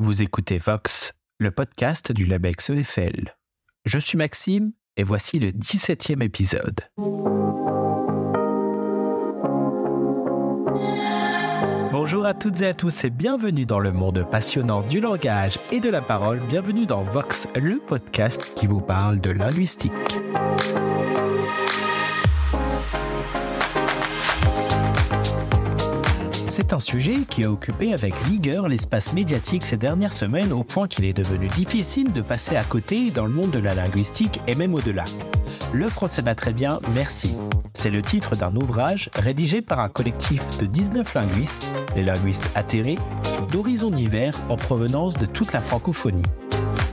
Vous écoutez Vox, le podcast du LabEx EFL. Je suis Maxime et voici le 17e épisode. Bonjour à toutes et à tous et bienvenue dans le monde passionnant du langage et de la parole. Bienvenue dans Vox, le podcast qui vous parle de linguistique. C'est un sujet qui a occupé avec vigueur l'espace médiatique ces dernières semaines au point qu'il est devenu difficile de passer à côté dans le monde de la linguistique et même au-delà. Le français va très bien, merci. C'est le titre d'un ouvrage rédigé par un collectif de 19 linguistes, les linguistes atterrés, d'horizons divers en provenance de toute la francophonie.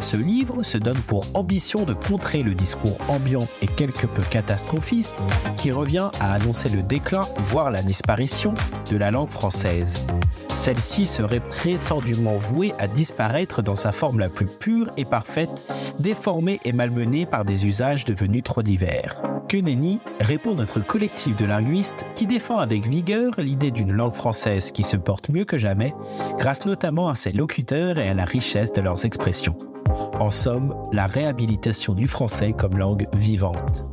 Ce livre se donne pour ambition de contrer le discours ambiant et quelque peu catastrophiste qui revient à annoncer le déclin, voire la disparition, de la langue française. Celle-ci serait prétendument vouée à disparaître dans sa forme la plus pure et parfaite, déformée et malmenée par des usages devenus trop divers. Que nenni répond notre collectif de linguistes qui défend avec vigueur l'idée d'une langue française qui se porte mieux que jamais, grâce notamment à ses locuteurs et à la richesse de leurs expressions. En somme, la réhabilitation du français comme langue vivante.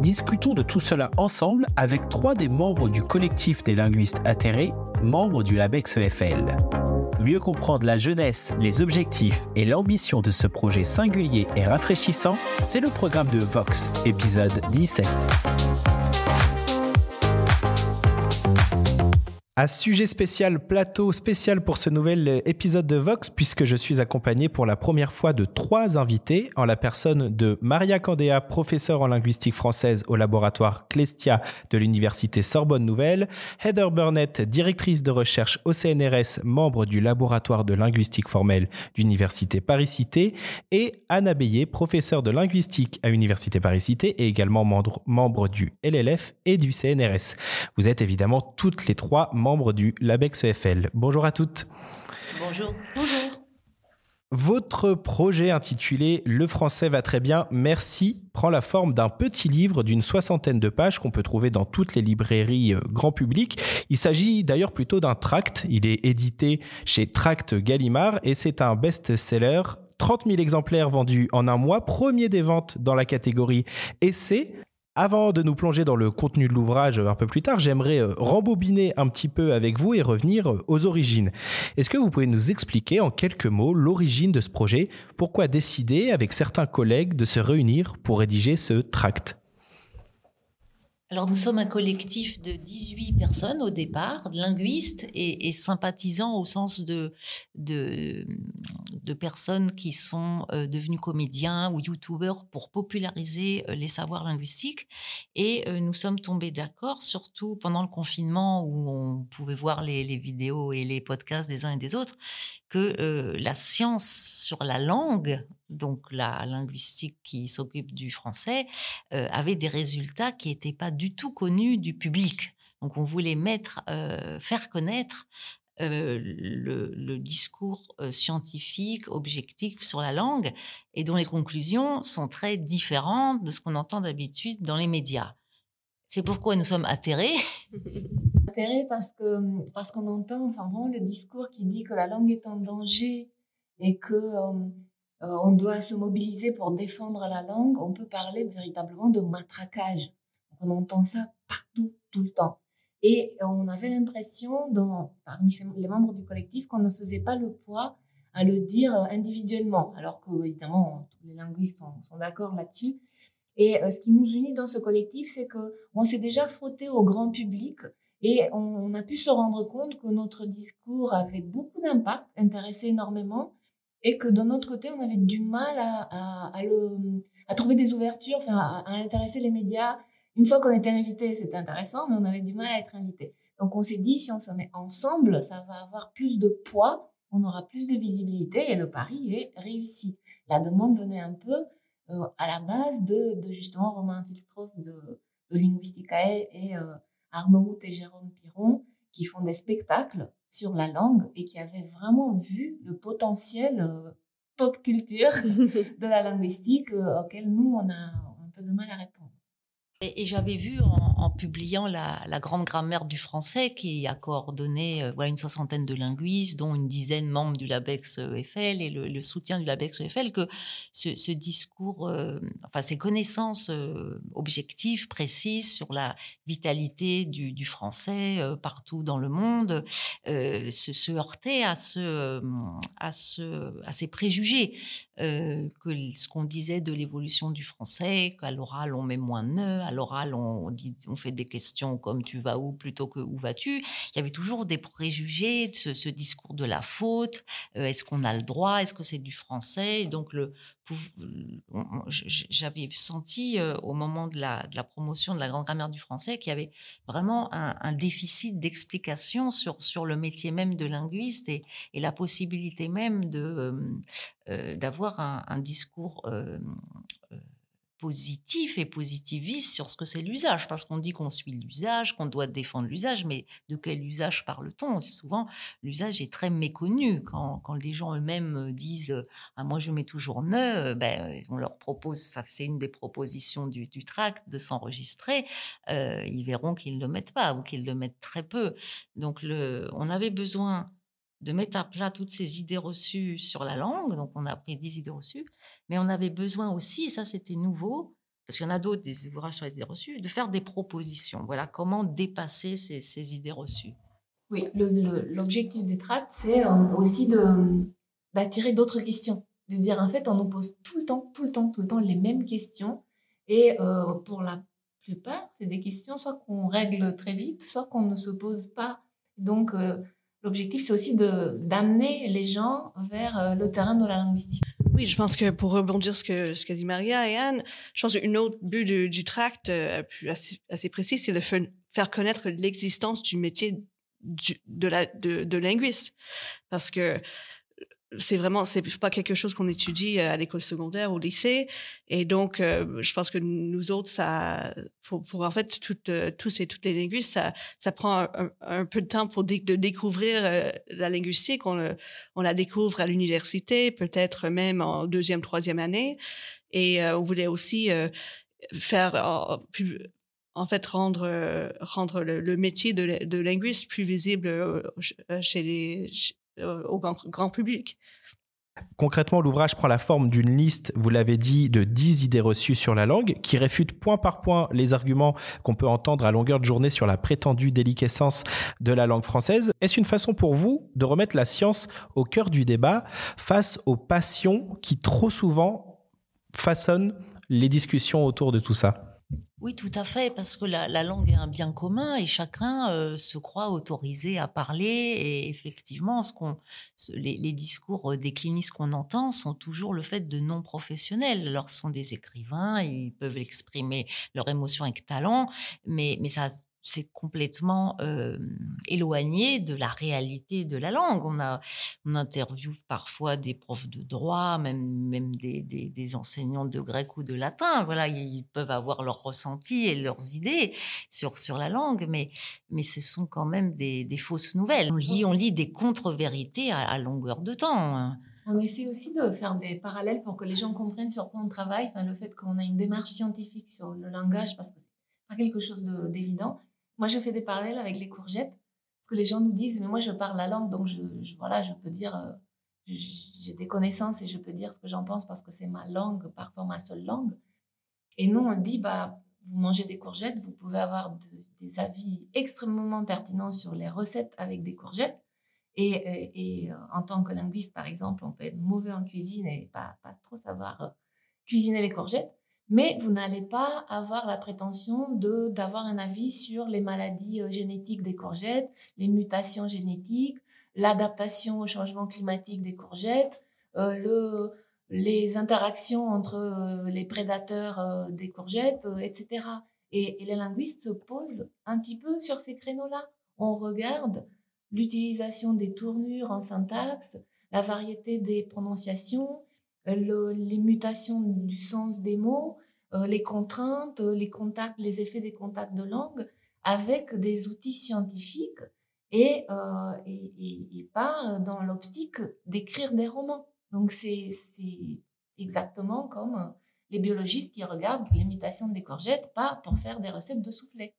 Discutons de tout cela ensemble avec trois des membres du collectif des linguistes atterrés, membres du LABEX EFL. Mieux comprendre la jeunesse, les objectifs et l'ambition de ce projet singulier et rafraîchissant, c'est le programme de Vox, épisode 17. À sujet spécial, plateau spécial pour ce nouvel épisode de Vox, puisque je suis accompagné pour la première fois de trois invités, en la personne de Maria Candéa, professeure en linguistique française au laboratoire Clestia de l'Université Sorbonne Nouvelle, Heather Burnett, directrice de recherche au CNRS, membre du laboratoire de linguistique formelle d'Université Paris-Cité, et Anna Beillet, professeure de linguistique à Université Paris-Cité et également membre, membre du LLF et du CNRS. Vous êtes évidemment toutes les trois membre du LABEX EFL. Bonjour à toutes. Bonjour. Bonjour. Votre projet intitulé Le français va très bien, merci prend la forme d'un petit livre d'une soixantaine de pages qu'on peut trouver dans toutes les librairies euh, grand public. Il s'agit d'ailleurs plutôt d'un tract. Il est édité chez Tract Gallimard et c'est un best-seller 30 000 exemplaires vendus en un mois, premier des ventes dans la catégorie essai. Avant de nous plonger dans le contenu de l'ouvrage un peu plus tard, j'aimerais euh, rembobiner un petit peu avec vous et revenir euh, aux origines. Est-ce que vous pouvez nous expliquer en quelques mots l'origine de ce projet? Pourquoi décider avec certains collègues de se réunir pour rédiger ce tract? Alors nous sommes un collectif de 18 personnes au départ, linguistes et, sympathisants au sens de, de, personnes qui sont euh, devenues comédiens ou youtubeurs pour populariser euh, les savoirs linguistiques. Et euh, nous sommes tombés d'accord, surtout pendant le confinement où on pouvait voir les, vidéos et les podcasts des uns et des autres, que la science sur la langue, donc la linguistique qui s'occupe du français, avait des résultats qui n'étaient pas du tout connus du public. Donc on voulait mettre, faire connaître le, discours scientifique, objectif sur la langue, et dont les conclusions sont très différentes de ce qu'on entend d'habitude dans les médias. C'est pourquoi nous sommes atterrés. atterrés parce que parce qu'on entend enfin vraiment le discours qui dit que la langue est en danger et que euh, euh, on doit se mobiliser pour défendre la langue. On peut parler véritablement de matraquage. On entend ça partout, tout le temps. Et on avait l'impression, parmi les membres du collectif, qu'on ne faisait pas le poids à le dire individuellement, alors que évidemment tous les linguistes sont, d'accord là-dessus. Et euh, ce qui nous unit dans ce collectif, c'est que on s'est déjà frotté au grand public et on, a pu se rendre compte que notre discours avait beaucoup d'impact, intéressait énormément, et que d'un autre côté, on avait du mal à, trouver des ouvertures, enfin, à, intéresser les médias. Une fois qu'on était invité, c'était intéressant, mais on avait du mal à être invité. Donc on s'est dit, si on se met ensemble, ça va avoir plus de poids, on aura plus de visibilité, et le pari est réussi. La demande venait un peu euh, à la base de, de justement Romain Filstroff de, de Linguisticae et euh, Arnaud et Jérôme Piron qui font des spectacles sur la langue et qui avaient vraiment vu le potentiel euh, pop culture de la linguistique auquel nous on a un peu de mal à répondre. Et, j'avais vu en, publiant la, grande grammaire du français qui a coordonné voilà, une soixantaine de linguistes, dont une dizaine membres du LABEX EFL et le, soutien du LABEX EFL, que ce, discours, enfin ces connaissances objectives, précises sur la vitalité du, français partout dans le monde, se, se heurtaient à, ce, à, ce, à ces préjugés que ce qu'on disait de l'évolution du français, qu'à l'oral on met moins de nœuds, à l'oral on, on fait des questions comme tu vas où plutôt que où vas-tu. Il y avait toujours des préjugés, ce, ce discours de la faute. est-ce qu'on a le droit Est-ce que c'est du français? Donc le j'avais senti au moment de la, promotion de la grande grammaire du français qu'il y avait vraiment un, déficit d'explication sur, le métier même de linguiste et, la possibilité même de d'avoir un, un, discours positif et positiviste sur ce que c'est l'usage, parce qu'on dit qu'on suit l'usage, qu'on doit défendre l'usage, mais de quel usage parle-t-on? Souvent, l'usage est très méconnu. Quand, quand les gens eux-mêmes disent ah, Moi, je mets toujours ne ben, on leur propose, ça c'est une des propositions du, du tract, de s'enregistrer, euh, ils verront qu'ils ne le mettent pas ou qu'ils le mettent très peu. Donc, le, on avait besoin de mettre à plat toutes ces idées reçues sur la langue. Donc, on a pris 10 idées reçues. Mais on avait besoin aussi, et ça, c'était nouveau, parce qu'il y en a d'autres, des ouvrages sur les idées reçues, de faire des propositions. Voilà comment dépasser ces, idées reçues. Oui, l'objectif du tract, c'est euh, aussi d'attirer d'autres questions. De dire, en fait, on nous pose tout le temps, tout le temps, tout le temps les mêmes questions. Et euh, pour la plupart, c'est des questions soit qu'on règle très vite, soit qu'on ne se pose pas. Donc, euh, l'objectif, c'est aussi d'amener les gens vers euh, le terrain de la linguistique. Oui, je pense que pour rebondir ce que ce qu'a dit Maria et Anne, je pense qu'une autre but du, tract euh, assez, assez précis, c'est de faire connaître l'existence du métier de, la, de, de linguiste. Parce que c'est vraiment c'est pas quelque chose qu'on étudie euh, à l'école secondaire au lycée. Et donc euh, je pense que nous autres ça pour, pour en fait toutes euh, tous et toutes les linguistes ça ça prend un, peu de temps pour de découvrir la linguistique. On on la découvre à l'université peut-être même en deuxième troisième année. Et on voulait aussi faire en fait rendre rendre le, métier de, linguiste plus visible chez les au grand, public. Concrètement, l'ouvrage prend la forme d'une liste, vous l'avez dit, de 10 idées reçues sur la langue, qui réfutent point par point les arguments qu'on peut entendre à longueur de journée sur la prétendue déliquescence de la langue française. Est-ce une façon pour vous de remettre la science au cœur du débat face aux passions qui trop souvent façonnent les discussions autour de tout ça? Oui, tout à fait, parce que la, langue est un bien commun et chacun euh, se croit autorisé à parler. Et effectivement, ce qu'on, les, discours des clinistes qu'on entend sont toujours le fait de non professionnels. Alors, ce sont des écrivains, ils peuvent exprimer leur émotion avec talent, mais, mais ça c'est complètement éloigné de la réalité de la langue. On, a, on interviewe parfois des profs de droit, même, même des, des, enseignants de grec ou de latin. Voilà, ils peuvent avoir leurs ressentis et leurs idées sur, sur la langue, mais, mais ce sont quand même des, fausses nouvelles. On lit, on lit des contre-vérités à, longueur de temps. Hein. On essaie aussi de faire des parallèles pour que les gens comprennent sur quoi on travaille, enfin, le fait qu'on a une démarche scientifique sur le langage, parce que c'est pas quelque chose d'évident moi, je fais des parallèles avec les courgettes, parce que les gens nous disent, mais moi, je parle la langue, donc je, voilà, je peux dire, euh, j'ai des connaissances et je peux dire ce que j'en pense parce que c'est ma langue, parfois ma seule langue. Et non, on dit, bah, vous mangez des courgettes, vous pouvez avoir des avis extrêmement pertinents sur les recettes avec des courgettes. Et, et, euh, en tant que linguiste, par exemple, on peut être mauvais en cuisine et pas, pas trop savoir euh, cuisiner les courgettes mais vous n'allez pas avoir la prétention de d'avoir un avis sur les maladies euh, génétiques des courgettes, les mutations génétiques, l'adaptation au changement climatique des courgettes, euh, le, les interactions entre euh, les prédateurs des courgettes, etc. Et, et, les linguistes se posent un petit peu sur ces créneaux-là. On regarde l'utilisation des tournures en syntaxe, la variété des prononciations, les mutations du sens des mots, euh, les contraintes, les contacts, les effets des contacts de langue avec des outils scientifiques et, euh, et, pas dans l'optique d'écrire des romans. Donc c'est exactement comme les biologistes qui regardent les mutations des courgettes, pas pour faire des recettes de soufflets.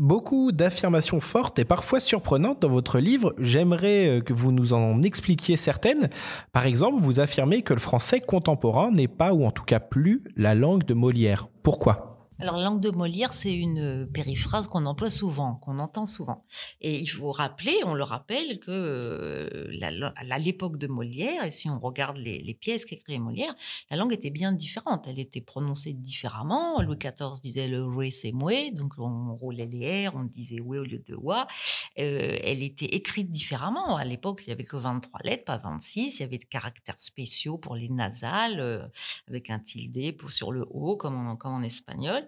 Beaucoup d'affirmations fortes et parfois surprenantes dans votre livre. J'aimerais euh, que vous nous en expliquiez certaines. Par exemple, vous affirmez que le français contemporain n'est pas, ou en tout cas plus, la langue de Molière. Pourquoi? Alors, langue de Molière, c'est une euh, périphrase qu'on emploie souvent, qu'on entend souvent. Et il faut rappeler, on le rappelle, que euh, à l'époque de Molière, et si on regarde les, pièces qu'écrit Molière, la langue était bien différente. Elle était prononcée différemment. Louis XIV disait le oui c'est moué, donc on roulait les R, on disait oui au lieu de wa. Euh, elle était écrite différemment. À l'époque, il n'y avait que 23 lettres, pas 26. Il y avait des caractères spéciaux pour les nasales, avec un tilde pour, sur le haut, comme comme en espagnol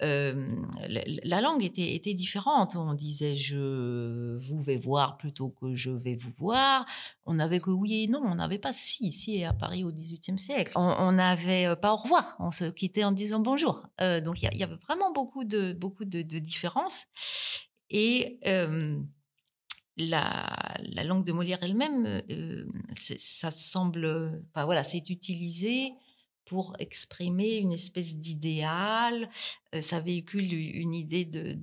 la, langue était, différente. On disait je vous vais voir plutôt que je vais vous voir. On n'avait que oui et non. On n'avait pas si, ici à Paris au XVIIIe siècle. On n'avait pas au revoir. On se quittait en disant bonjour. donc il y, avait vraiment beaucoup de, différences. Et la, la, langue de Molière elle-même, ça semble, enfin, voilà, c'est utilisé pour exprimer une espèce d'idéal. Ça véhicule une idée de,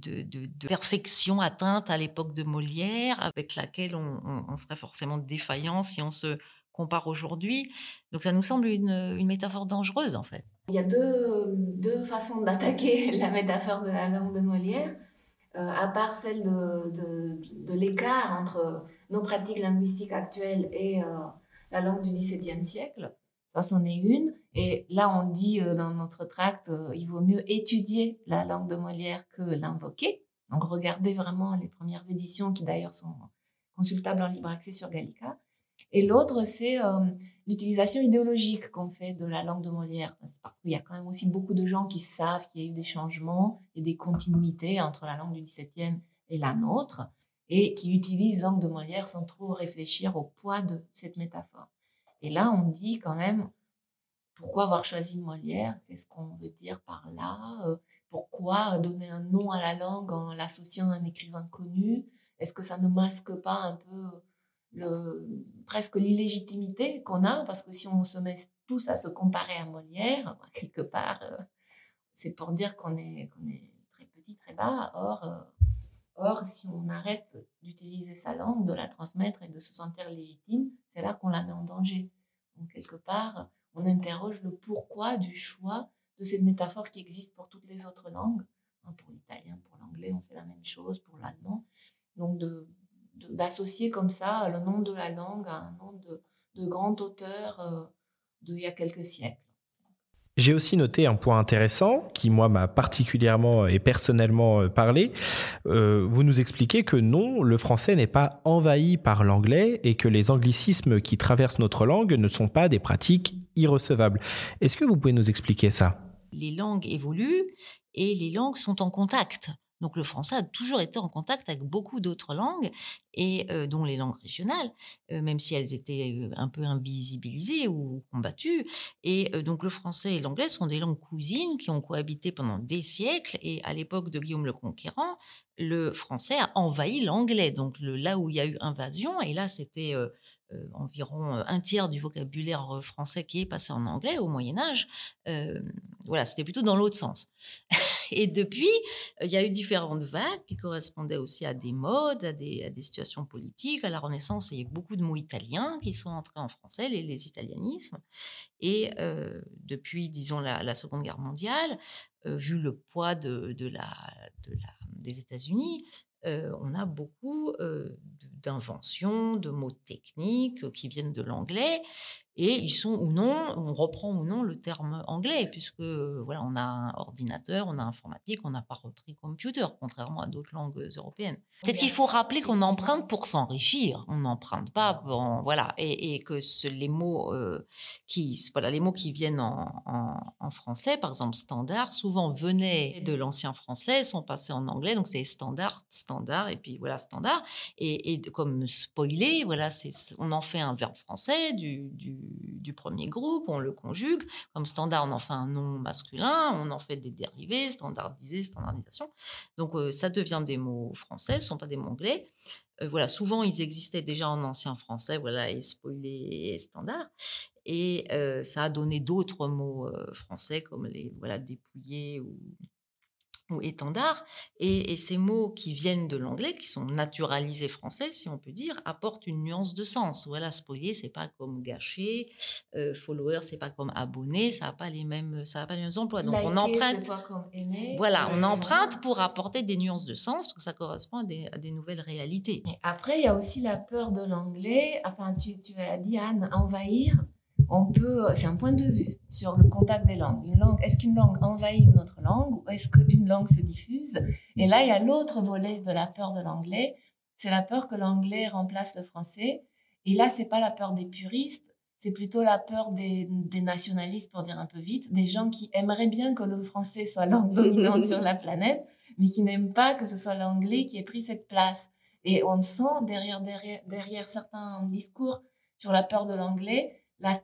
perfection atteinte à l'époque de Molière, avec laquelle on, serait forcément défaillant si on se compare aujourd'hui. Donc ça nous semble une, métaphore dangereuse, en fait. Il y a deux, deux façons d'attaquer la métaphore de la langue de Molière. Euh, à part celle de, de, l'écart entre nos pratiques linguistiques actuelles et euh, la langue du XVIIe siècle. Ça, c'en est une. Et là, on dit euh, dans notre tract, il vaut mieux étudier la langue de Molière que l'invoquer. Donc, regardez vraiment les premières éditions qui d'ailleurs sont consultables en libre accès sur Gallica. Et l'autre, c'est euh, l'utilisation idéologique qu'on fait de la langue de Molière. Parce qu'il y a quand même aussi beaucoup de gens qui savent qu'il y a eu des changements et des continuités entre la langue du XVIIe et la nôtre, et qui utilisent la langue de Molière sans trop réfléchir au poids de cette métaphore. Et là, on dit quand même, pourquoi avoir choisi Molière? Qu'est-ce qu'on veut dire par là euh, Pourquoi donner un nom à la langue en l'associant à un écrivain connu? Est-ce que ça ne masque pas un peu presque l'illégitimité qu'on a Parce que si on se met tous à se comparer à Molière, bah, quelque part, euh, c'est pour dire qu'on est, qu'on est très petit, très bas. Or, euh, or, si on arrête d'utiliser sa langue, de la transmettre et de se sentir légitime, c'est là qu'on la met en danger. Donc, quelque part, on interroge le pourquoi du choix de cette métaphore qui existe pour toutes les autres langues. Hein, pour l'italien, pour l'anglais, on fait la même chose, pour l'allemand. Donc, d'associer comme ça le nom de la langue à un nom de, de grand auteur euh, d'il y a quelques siècles. J'ai aussi noté un point intéressant qui, moi, m'a particulièrement et personnellement euh, parlé. Euh, vous nous expliquez que non, le français n'est pas envahi par l'anglais et que les anglicismes qui traversent notre langue ne sont pas des pratiques irrecevables. Est-ce que vous pouvez nous expliquer ça? Les langues évoluent et les langues sont en contact. Donc le français a toujours été en contact avec beaucoup d'autres langues, et euh, dont les langues régionales, euh, même si elles étaient euh, un peu invisibilisées ou combattues. Et donc le français et l'anglais sont des langues cousines qui ont cohabité pendant des siècles. Et à l'époque de Guillaume le Conquérant, le français a envahi l'anglais. Donc le, là où il y a eu invasion, et là c'était environ un tiers du vocabulaire français qui est passé en anglais au Moyen Âge. voilà, c'était plutôt dans l'autre sens. Et depuis, il y a eu différentes vagues qui correspondaient aussi à des modes, à des, situations politiques. À la Renaissance, il y a eu beaucoup de mots italiens qui sont entrés en français, les, italianismes. Et euh, depuis, disons, la, Seconde Guerre mondiale, euh, vu le poids des États-Unis, euh, on a beaucoup d'inventions, de mots techniques qui viennent de l'anglais et ils sont ou non, on reprend ou non le terme anglais, puisque voilà, on a un ordinateur, on a informatique, on n'a pas repris computer, contrairement à d'autres langues européennes. Peut-être qu'il faut rappeler qu'on emprunte pour s'enrichir, on n'emprunte pas, bon, voilà, et, que les mots euh, qui, voilà, les mots qui viennent en, français, par exemple standard, souvent venaient de l'ancien français, sont passés en anglais, donc c'est standard, standard, et puis voilà standard, et, comme spoiler, voilà, on en fait un verbe français du du, premier groupe, on le conjugue. Comme standard, on en fait un nom masculin, on en fait des dérivés, standardisés, standardisation. Donc euh, ça devient des mots français, ce ne sont pas des mots anglais. Euh, voilà, souvent ils existaient déjà en ancien français, voilà, et spoilé et standard. Et euh, ça a donné d'autres mots français comme les voilà dépouillés ou ou étendard. Et, ces mots qui viennent de l'anglais, qui sont naturalisés français, si on peut dire, apportent une nuance de sens. Voilà, spolier, c'est pas comme gâcher, euh, follower, c'est pas comme abonné, ça n'a pas les mêmes, ça a pas les mêmes emplois. Donc on emprunte. Voilà, on emprunte pour apporter des nuances de sens, parce que ça correspond à des, nouvelles réalités. après, il y a aussi la peur de l'anglais. Enfin, tu, tu as dit Anne, envahir on peut, c'est un point de vue sur le contact des langues. Une langue, est-ce qu'une langue envahit une autre langue ou est-ce qu'une langue se diffuse? Et là, il y a l'autre volet de la peur de l'anglais, c'est la peur que l'anglais remplace le français. Et là, c'est pas la peur des puristes, c'est plutôt la peur des, nationalistes, pour dire un peu vite, des gens qui aimeraient bien que le français soit langue dominante sur la planète, mais qui n'aiment pas que ce soit l'anglais qui ait pris cette place. Et on sent derrière, derrière, derrière certains discours sur la peur de l'anglais, la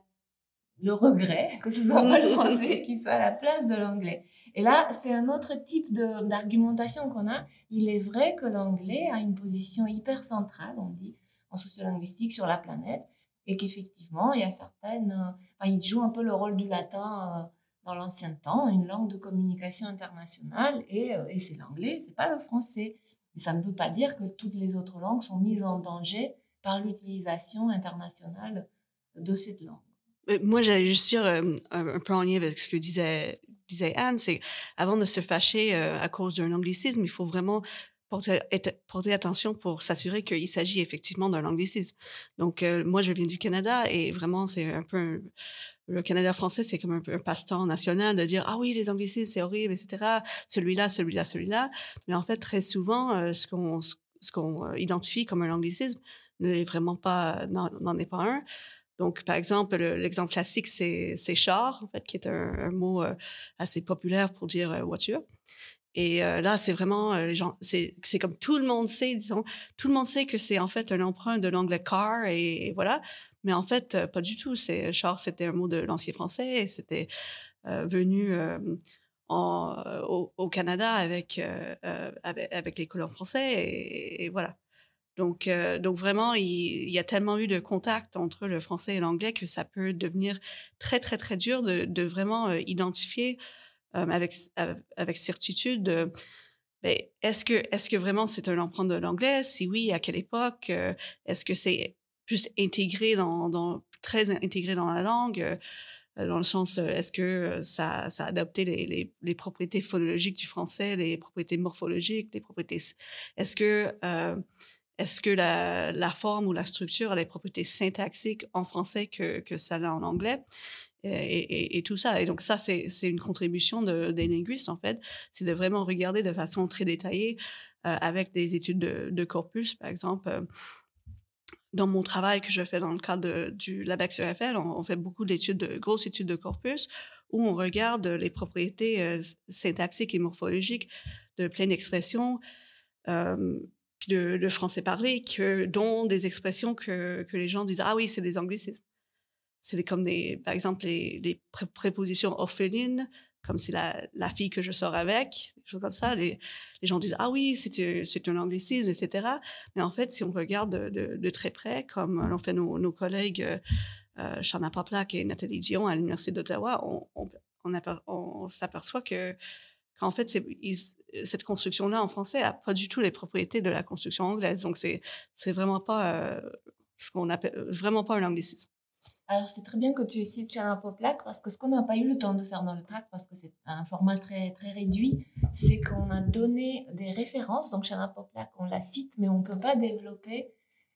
le regret que ce soit pas le français qui soit à la place de l'anglais. Et là, c'est un autre type d'argumentation qu'on a. Il est vrai que l'anglais a une position hyper centrale, on dit, en sociolinguistique sur la planète, et qu'effectivement, il y a certaines, euh, enfin, il joue un peu le rôle du latin euh, dans l'ancien temps, une langue de communication internationale, et, euh, et c'est l'anglais, c'est pas le français. Ça ne veut pas dire que toutes les autres langues sont mises en danger par l'utilisation internationale de cette langue. Moi, j'allais juste dire un, peu en lien avec ce que disait, Anne, c'est avant de se fâcher à cause d'un anglicisme, il faut vraiment porter, attention pour s'assurer qu'il s'agit effectivement d'un anglicisme. Donc, moi, je viens du Canada et vraiment, c'est un peu le Canada français, c'est comme un un passe-temps national de dire ah oui, les anglicismes, c'est horrible, etc. Celui-là, celui-là, celui-là. Mais en fait, très souvent, ce qu'on ce qu'on identifie comme un anglicisme n'est vraiment pas n'en est pas un. Donc, par exemple, l'exemple classique, c'est char, en fait, qui est un, mot euh, assez populaire pour dire euh, voiture. Et euh, là, c'est vraiment, c'est comme tout le monde sait, disons, tout le monde sait que c'est en fait un emprunt de l'anglais car et, voilà. Mais en fait, pas du tout. C'est char, c'était un mot de l'ancien français c'était venu en, au, Canada avec, avec, les colons français et voilà. Donc, euh, donc vraiment, il, y a tellement eu de contact entre le français et l'anglais que ça peut devenir très, très, très dur de, vraiment euh, identifier euh, avec, certitude ben, est-ce que, est que vraiment c'est un emprunt de l'anglais? Si oui, à quelle époque? est-ce que c'est plus intégré dans, très intégré dans la langue? dans le sens, est-ce que ça, a adopté les, les, les, propriétés phonologiques du français, les propriétés morphologiques, les propriétés... Est-ce que est-ce que la, forme ou la structure a les propriétés syntaxiques en français que, que ça a en anglais? Et, tout ça. Et donc ça, c'est une contribution des linguistes, en fait. C'est de vraiment regarder de façon très détaillée euh, avec des études de, corpus, par exemple. Euh, dans mon travail que je fais dans le cadre du LabEx EFL, on, fait beaucoup d'études, de grosses études de corpus, où on regarde les propriétés euh, syntaxiques et morphologiques de plein d'expressions de, français parlé, que, dont des expressions que, que les gens disent Ah oui, c'est des anglicismes. C'est comme des, par exemple, les, prépositions orphelines, comme c'est la, la, fille que je sors avec, des choses comme ça. Les, les gens disent Ah oui, c'est un anglicisme, etc. Mais en fait, si on regarde de, très près, comme l'ont fait nos, nos collègues euh, euh Shana Paplak et Nathalie Dion à l'Université d'Ottawa, on, on s'aperçoit que qu'en fait, cette construction-là en français n'a pas du tout les propriétés de la construction anglaise. Donc, c'est vraiment pas euh, ce qu'on appelle vraiment pas un anglicisme. Alors, c'est très bien que tu cites Shanna Poplack parce que ce qu'on n'a pas eu le temps de faire dans le tract, parce que c'est un format très, très réduit, c'est qu'on a donné des références. Donc, Shanna Poplack, on la cite, mais on ne peut pas développer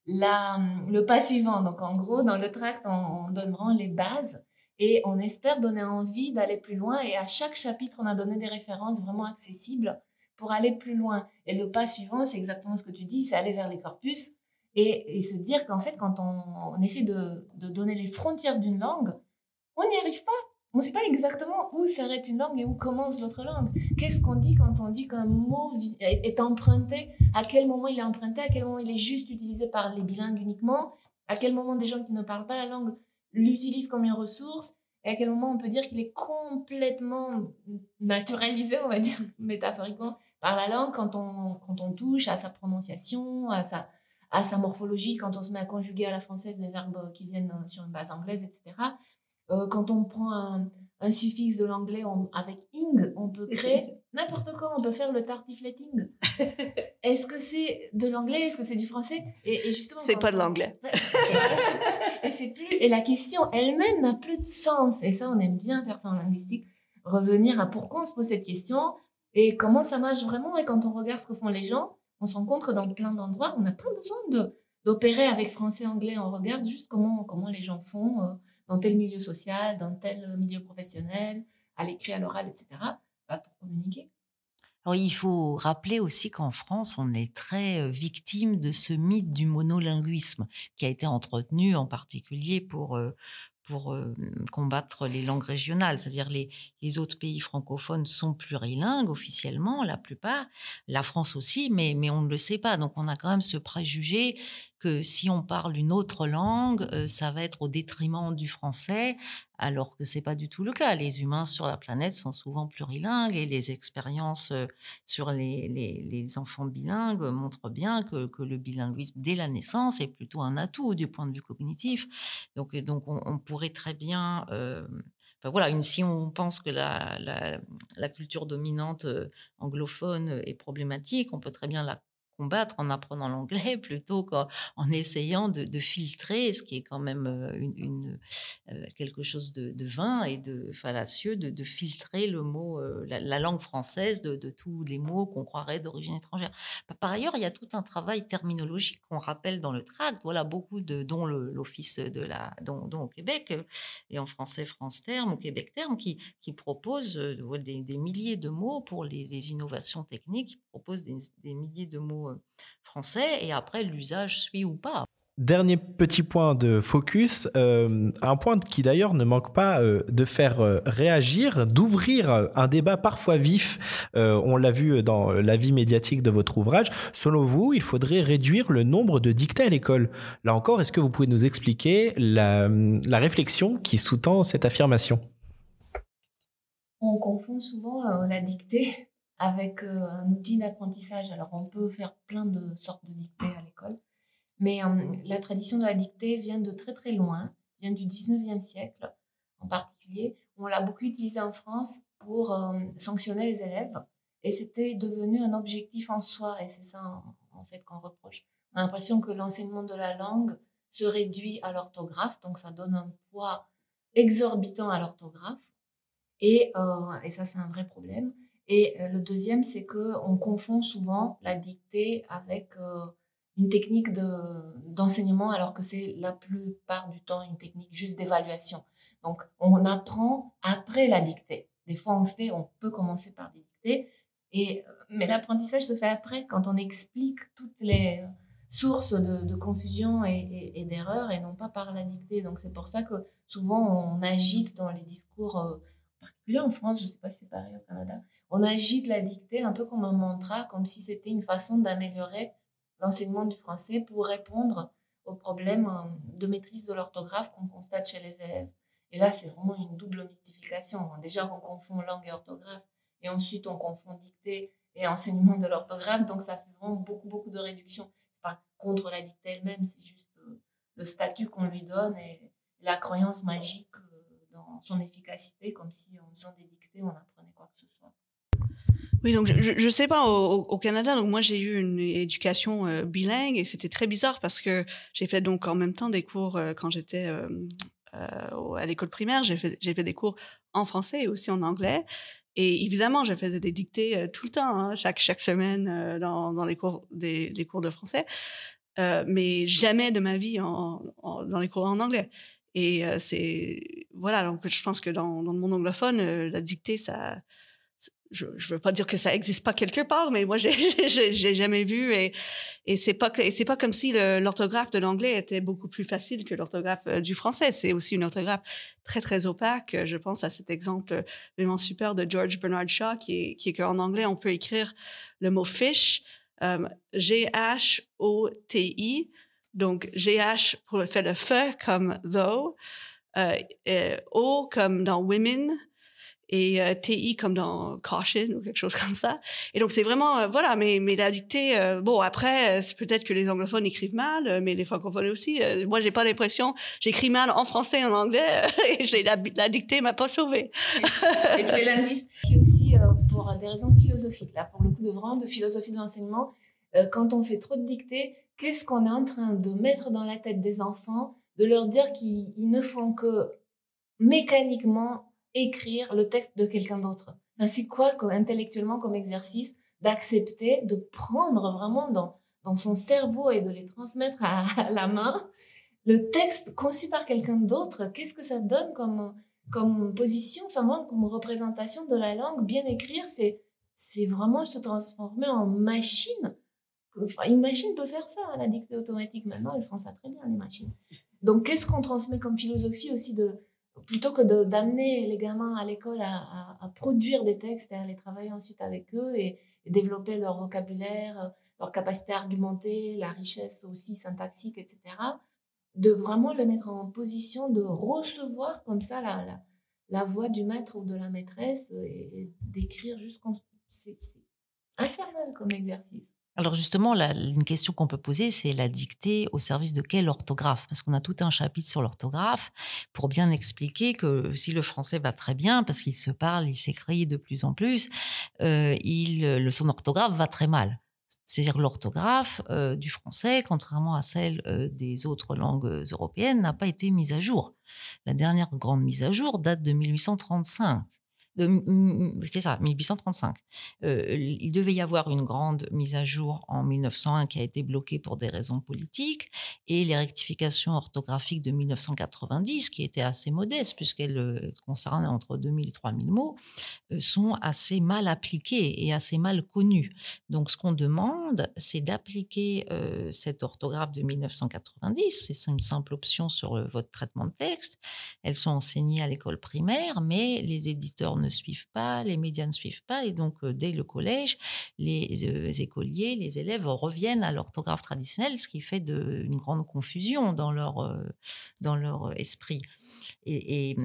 le pas suivant. Donc, en gros, dans le tract, on, on donne vraiment les bases et on espère donner envie d'aller plus loin. Et à chaque chapitre, on a donné des références vraiment accessibles pour aller plus loin. Et le pas suivant, c'est exactement ce que tu dis, c'est aller vers les corpus et, se dire qu'en fait, quand on, essaie de, donner les frontières d'une langue, on n'y arrive pas. On ne sait pas exactement où s'arrête une langue et où commence l'autre langue. Qu'est-ce qu'on dit quand on dit qu'un mot est emprunté? À quel moment il est emprunté? À quel moment il est juste utilisé par les bilingues uniquement? À quel moment des gens qui ne parlent pas la langue l'utilise comme une ressource et à quel moment on peut dire qu'il est complètement naturalisé, on va dire métaphoriquement, par la langue quand on, quand on touche à sa prononciation, à sa, à sa morphologie, quand on se met à conjuguer à la française des verbes qui viennent sur une base anglaise, etc. Euh, quand on prend un, un suffixe de l'anglais avec ing, on peut créer n'importe quoi, on peut faire le tartifletting. Est-ce que c'est de l'anglais? Est-ce que c'est du français? Et, justement, c'est pas de l'anglais. et c'est plus et la question elle-même n'a plus de sens. Et ça, on aime bien faire ça en linguistique, revenir à pourquoi on se pose cette question et comment ça marche vraiment. Et quand on regarde ce que font les gens, on se rend compte que dans plein d'endroits, on n'a pas besoin de d'opérer avec français, anglais. On regarde juste comment comment les gens font. Euh, dans tel milieu social, dans tel milieu professionnel, à l'écrit, à l'oral, etc., bah, pour communiquer. Alors, il faut rappeler aussi qu'en France, on est très euh, victime de ce mythe du monolinguisme qui a été entretenu en particulier pour, euh, pour combattre les langues régionales. C'est-à-dire les, les autres pays francophones sont plurilingues officiellement, la plupart. La France aussi, mais, mais on ne le sait pas. Donc on a quand même ce préjugé que si on parle une autre langue, ça va être au détriment du français, alors que c'est pas du tout le cas. Les humains sur la planète sont souvent plurilingues et les expériences sur les, les, enfants bilingues montrent bien que, que, le bilinguisme dès la naissance est plutôt un atout du point de vue cognitif. Donc, donc on, pourrait très bien Enfin, voilà, si on pense que la, la culture dominante anglophone est problématique, on peut très bien la combattre en apprenant l'anglais plutôt qu'en essayant de, filtrer, ce qui est quand même euh, une, euh, quelque chose de, vain et de fallacieux, de, filtrer le mot, euh, la, langue française de, tous les mots qu'on croirait d'origine étrangère. Par ailleurs, il y a tout un travail terminologique qu'on rappelle dans le tract. Voilà, beaucoup de, dont l'office de la, dont, au Québec et en français France Terme, au Québec Terme, qui, qui propose des, milliers de mots pour les, innovations techniques, propose des, des milliers de mots français et après l'usage suit ou pas. Dernier petit point de focus, euh, un point qui d'ailleurs ne manque pas euh, de faire euh, réagir, d'ouvrir un débat parfois vif. on l'a vu dans la vie médiatique de votre ouvrage. Selon vous, il faudrait réduire le nombre de dictées à l'école. Là encore, est-ce que vous pouvez nous expliquer la, la réflexion qui sous-tend cette affirmation? On confond souvent la dictée avec euh, un outil d'apprentissage. Alors, on peut faire plein de sortes de dictées à l'école, mais euh, la tradition de la dictée vient de très très loin, vient du 19e siècle en particulier. On l'a beaucoup utilisé en France pour euh, sanctionner les élèves et c'était devenu un objectif en soi et c'est ça en, fait qu'on reproche. On a l'impression que l'enseignement de la langue se réduit à l'orthographe, donc ça donne un poids exorbitant à l'orthographe et, et ça c'est un vrai problème. Et euh, le deuxième, c'est que on confond souvent la dictée avec euh, une technique d'enseignement, alors que c'est la plupart du temps une technique juste d'évaluation. Donc, on apprend après la dictée. Des fois, on fait, on peut commencer par des dictées, et, euh, mais l'apprentissage se fait après, quand on explique toutes les sources de, confusion et, et, d'erreurs, et non pas par la dictée. Donc, c'est pour ça que souvent, on agite dans les discours, en particulier en France, je ne sais pas si c'est pareil au Canada, on agite la dictée un peu comme un mantra, comme si c'était une façon d'améliorer l'enseignement du français pour répondre aux problèmes euh, de maîtrise de l'orthographe qu'on constate chez les élèves. Et là, c'est vraiment une double mystification. Déjà, on confond langue et orthographe, et ensuite, on confond dictée et enseignement de l'orthographe. Donc, ça fait vraiment beaucoup, beaucoup de réduction. C'est pas contre la dictée elle-même, c'est juste euh, le statut qu'on lui donne et la croyance magique euh, dans son efficacité, comme si en faisant des dictées, on apprenait quoi que ce soit. Oui, donc je, je sais pas au, Canada. Donc moi j'ai eu une éducation euh, bilingue et c'était très bizarre parce que j'ai fait donc en même temps des cours euh, quand j'étais euh, à l'école primaire. J'ai fait des cours en français et aussi en anglais. Et évidemment, je faisais des dictées tout le temps, hein, chaque chaque semaine dans, les cours des cours de français, mais jamais de ma vie dans les cours en anglais. Et c'est voilà donc je pense que dans, dans le monde anglophone, la dictée ça je ne veux pas dire que ça existe pas quelque part, mais moi j'ai j'ai jamais vu et et c'est pas comme si l'orthographe de l'anglais était beaucoup plus facile que l'orthographe euh, du français. C'est aussi une orthographe très très opaque. Je pense à cet exemple vraiment super de George Bernard Shaw qui est qui est qu'en anglais on peut écrire le mot fish euh, G H O T I donc G H pour faire le feu comme though euh, O comme dans women et euh, TI comme dans Caution ou quelque chose comme ça. Et donc c'est vraiment, euh, voilà, mais, mais la dictée, euh, bon, après, c'est peut-être que les anglophones écrivent mal, mais les francophones aussi. moi, j'ai pas l'impression, j'écris mal en français et en anglais, et j'ai la, la dictée m'a pas sauvée. et, tu es linguiste, qui aussi pour des raisons philosophiques, là, pour le coup de vraiment de philosophie de l'enseignement, quand on fait trop de dictées, qu'est-ce qu'on est en train de mettre dans la tête des enfants, de leur dire qu'ils ne font que mécaniquement écrire le texte de quelqu'un d'autre. c'est quoi intellectuellement comme exercice d'accepter de prendre vraiment dans, dans son cerveau et de les transmettre à, la main le texte conçu par quelqu'un d'autre? Qu'est-ce que ça donne comme, comme position, enfin moi, comme représentation de la langue Bien écrire, c'est c'est vraiment se transformer en machine. Une machine peut faire ça, la dictée automatique maintenant, elles font ça très bien, les machines. Donc, qu'est-ce qu'on transmet comme philosophie aussi de, plutôt que d'amener les gamins à l'école à, produire des textes et à les travailler ensuite avec eux et, développer leur vocabulaire, leur capacité à argumenter, la richesse aussi syntaxique, etc., de vraiment les mettre en position de recevoir comme ça la, voix du maître ou de la maîtresse et, d'écrire jusqu'en... C'est infernal comme exercice. Alors justement, une question qu'on peut poser, c'est la dictée au service de quelle orthographe? Parce qu'on a tout un chapitre sur l'orthographe pour bien expliquer que si le français va très bien, parce qu'il se parle, il s'écrit de plus en plus, euh, le, son orthographe va très mal. C'est-à-dire l'orthographe euh, du français, contrairement à celle euh, des autres langues européennes, n'a pas été mise à jour. La dernière grande mise à jour date de 1835 c'est ça, 1835. Euh, il devait y avoir une grande mise à jour en 1901 qui a été bloquée pour des raisons politiques et les rectifications orthographiques de 1990, qui étaient assez modestes puisqu'elles euh, concernaient entre 2000 et 3000 mots, euh, sont assez mal appliquées et assez mal connues. Donc, ce qu'on demande, c'est d'appliquer cette orthographe de 1990. C'est une simple option sur votre traitement de texte. Elles sont enseignées à l'école primaire, mais les éditeurs ne suivent pas, les médias ne suivent pas, et donc dès le collège, les, écoliers, les élèves reviennent à l'orthographe traditionnelle, ce qui fait une grande confusion dans leur, dans leur esprit. Et,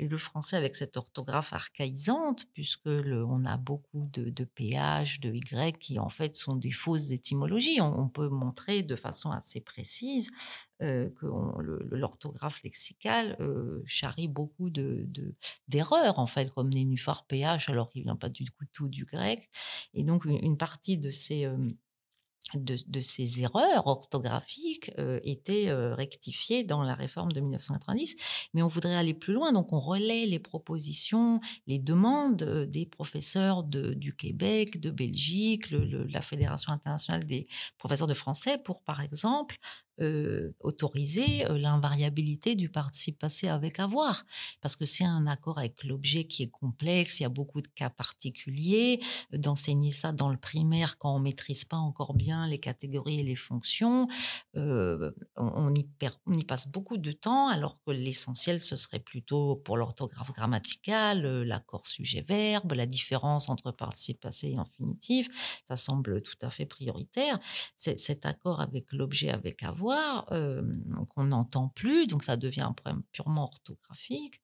le français avec cette orthographe archaïsante, puisque on a beaucoup de, de PH, de Y qui en fait sont des fausses étymologies. On, peut montrer de façon assez précise euh, que l'orthographe lexicale euh, charrie beaucoup d'erreurs de, d'erreurs en fait, comme nénuphar PH alors qu'il vient pas du tout du grec. Et donc une, partie de ces euh, de, ces erreurs orthographiques euh, étaient euh, rectifiées dans la réforme de 1990. Mais on voudrait aller plus loin, donc on relaie les propositions, les demandes euh, des professeurs du Québec, de Belgique, la Fédération internationale des professeurs de français pour, par exemple, euh, autoriser euh, l'invariabilité du participe passé avec avoir, parce que c'est un accord avec l'objet qui est complexe, il y a beaucoup de cas particuliers, euh, d'enseigner ça dans le primaire quand on maîtrise pas encore bien les catégories et les fonctions, on, y passe beaucoup de temps, alors que l'essentiel ce serait plutôt pour l'orthographe grammaticale, l'accord sujet-verbe, la différence entre participe passé et infinitif, ça semble tout à fait prioritaire. Cet accord avec l'objet avec avoir qu'on n'entend plus, donc ça devient un problème purement orthographique.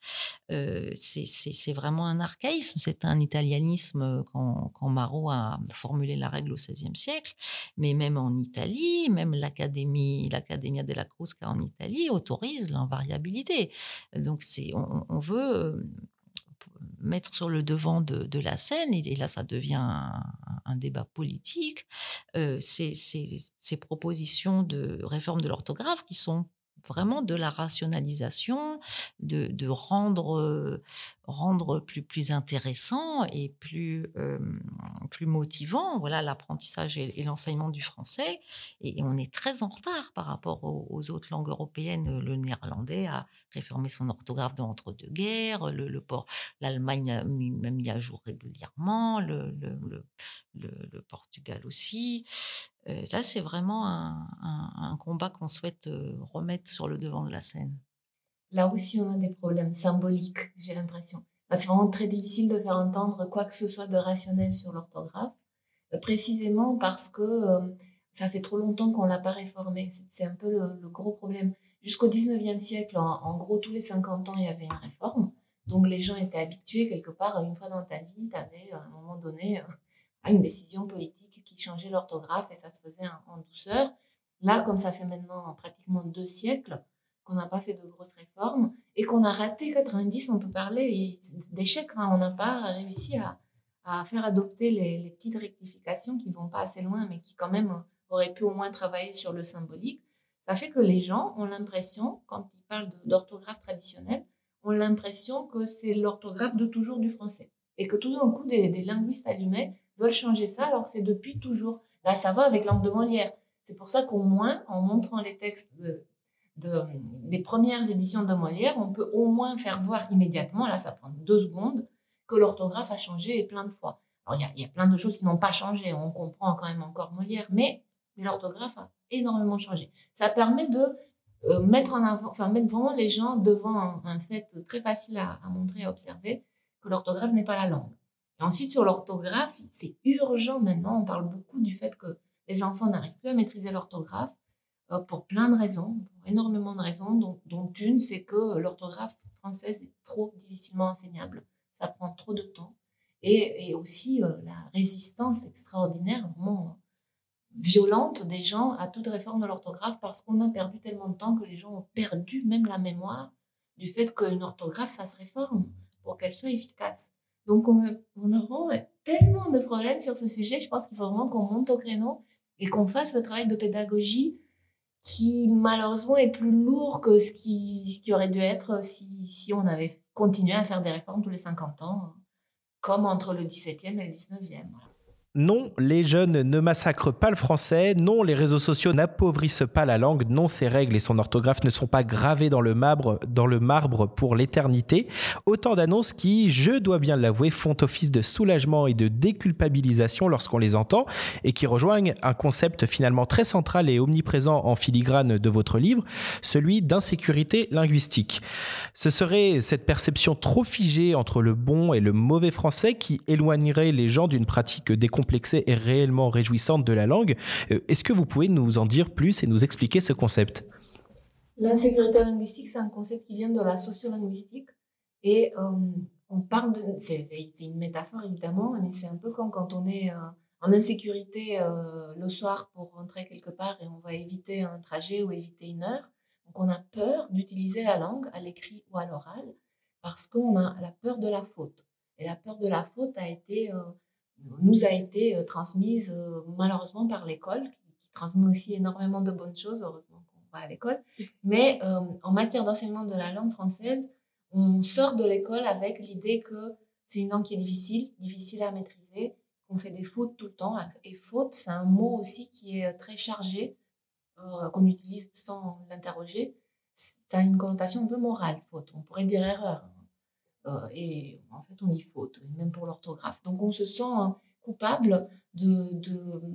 c'est vraiment un archaïsme, c'est un italianisme quand, quand, Marot a formulé la règle au XVIe siècle, mais même en Italie, même l'Académie, l'Accademia della Crusca en Italie autorise l'invariabilité. Donc c'est, on, veut mettre sur le devant de, la scène, et, là ça devient un, débat politique, euh, ces, ces, propositions de réforme de l'orthographe qui sont vraiment de la rationalisation, de, rendre, rendre plus, intéressant et plus, plus motivant voilà l'apprentissage et, l'enseignement du français. Et, on est très en retard par rapport aux, autres langues européennes. Le néerlandais a réformé son orthographe dans l'entre-deux-guerres, le, le l'Allemagne a mis, à jour régulièrement, le Portugal aussi. Euh, là, c'est vraiment un, combat qu'on souhaite euh, remettre sur le devant de la scène. Là aussi, on a des problèmes symboliques, j'ai l'impression. C'est vraiment très difficile de faire entendre quoi que ce soit de rationnel sur l'orthographe, euh, précisément parce que ça fait trop longtemps qu'on l'a pas réformé. C'est un peu le, gros problème. Jusqu'au 19e siècle, en, gros, tous les 50 ans, il y avait une réforme Donc les gens étaient habitués quelque part, une fois dans ta vie, tu avais à un moment donné une décision politique qui changeait l'orthographe et ça se faisait en, douceur. Là, comme ça fait maintenant pratiquement deux siècles qu'on n'a pas fait de grosses réformes et qu'on a raté 90, on peut parler d'échecs. Hein. On n'a pas réussi à, faire adopter les, les, petites rectifications qui vont pas assez loin, mais qui quand même auraient pu au moins travailler sur le symbolique. Ça fait que les gens ont l'impression, quand ils parlent d'orthographe traditionnelle, ont l'impression que c'est l'orthographe de toujours du français. Et que tout d'un coup, des, des linguistes allumés veulent changer ça alors que c'est depuis toujours. Là, ça va avec l'angle de Molière. C'est pour ça qu'au moins, en montrant les textes de, de, des premières éditions de Molière, on peut au moins faire voir immédiatement, là ça prend deux secondes, que l'orthographe a changé plein de fois. Alors il y a, plein de choses qui n'ont pas changé, on comprend quand même encore Molière, mais, l'orthographe a énormément changé. Ça permet de euh, mettre en avant, enfin mettre vraiment les gens devant un, fait très facile à, à montrer à observer, que l'orthographe n'est pas la langue. Et ensuite, sur l'orthographe, c'est urgent maintenant. On parle beaucoup du fait que les enfants n'arrivent plus à maîtriser l'orthographe euh, pour plein de raisons, pour énormément de raisons, dont, une, c'est que l'orthographe française est trop difficilement enseignable. Ça prend trop de temps. Et, aussi euh, la résistance extraordinaire, vraiment violente des gens à toute réforme de l'orthographe parce qu'on a perdu tellement de temps que les gens ont perdu même la mémoire du fait qu'une orthographe, ça se réforme pour qu'elle soit efficace. Donc, on, on aura tellement de problèmes sur ce sujet. Je pense qu'il faut vraiment qu'on monte au créneau et qu'on fasse le travail de pédagogie qui, malheureusement, est plus lourd que ce qui, aurait dû être si, si on avait continué à faire des réformes tous les 50 ans, comme entre le 17e et le 19e. Voilà. Non, les jeunes ne massacrent pas le français. Non, les réseaux sociaux n'appauvrissent pas la langue. Non, ses règles et son orthographe ne sont pas gravées dans le marbre, dans le marbre pour l'éternité. Autant d'annonces qui, je dois bien l'avouer, font office de soulagement et de déculpabilisation lorsqu'on les entend et qui rejoignent un concept finalement très central et omniprésent en filigrane de votre livre, celui d'insécurité linguistique. Ce serait cette perception trop figée entre le bon et le mauvais français qui éloignerait les gens d'une pratique décomplexée complexée et réellement réjouissante de la langue. Euh, est-ce que vous pouvez nous en dire plus et nous expliquer ce concept? L'insécurité linguistique, c'est un concept qui vient de la sociolinguistique et euh, on parle de. C'est une métaphore évidemment, mais c'est un peu comme quand on est euh, en insécurité le soir pour rentrer quelque part et on va éviter un trajet ou éviter une heure. Donc on a peur d'utiliser la langue à l'écrit ou à l'oral parce qu'on a la peur de la faute. Et la peur de la faute a été nous a été euh, transmise euh, malheureusement par l'école, qui, transmet aussi énormément de bonnes choses, heureusement qu'on va à l'école. Mais euh, en matière d'enseignement de la langue française, on sort de l'école avec l'idée que c'est une langue qui est difficile, difficile à maîtriser, qu'on fait des fautes tout le temps. Et faute, c'est un mot aussi qui est très chargé, qu'on utilise sans l'interroger. Ça a une connotation un peu morale, faute. On pourrait dire erreur. Euh, et en fait, on y faute, même pour l'orthographe. Donc, on se sent hein, coupable de,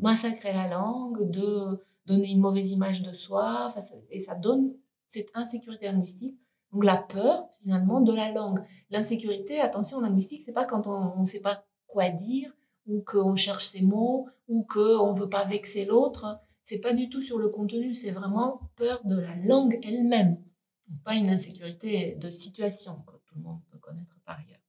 massacrer la langue, de donner une mauvaise image de soi, et ça donne cette insécurité linguistique. Donc, la peur, finalement, de la langue. L'insécurité, attention, linguistique, c'est pas quand on ne sait pas quoi dire, ou qu'on cherche ses mots, ou qu'on veut pas vexer l'autre. C'est pas du tout sur le contenu, c'est vraiment peur de la langue elle-même. Pas une insécurité de situation, que tout le monde par ailleurs.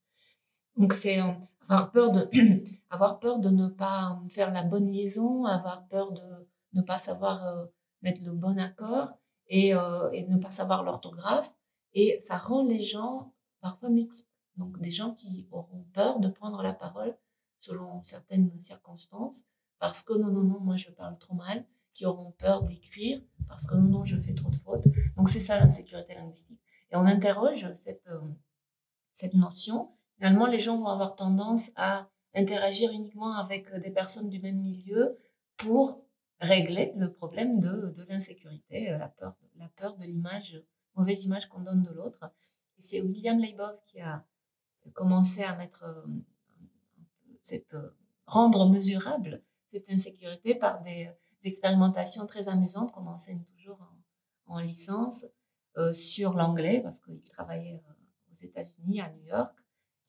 Donc c'est euh, avoir peur de avoir peur de ne pas faire la bonne liaison, avoir peur de ne pas savoir euh, mettre le bon accord et, euh, ne pas savoir l'orthographe et ça rend les gens parfois mutiles. Donc des gens qui auront peur de prendre la parole selon certaines circonstances parce que non non non moi je parle trop mal, qui auront peur d'écrire parce que non non je fais trop de fautes. Donc c'est ça l'insécurité linguistique. Et on interroge cette cette notion, finalement, les gens vont avoir tendance à interagir uniquement avec euh, des personnes du même milieu pour régler le problème de, de l'insécurité, euh, la peur, la peur de l'image, mauvaise image qu'on donne de l'autre. Et c'est William Leibov qui a commencé à mettre euh, cette, rendre mesurable cette insécurité par des, expérimentations très amusantes qu'on enseigne toujours en, en licence sur l'anglais parce qu'il travaillait aux États-Unis, à New York.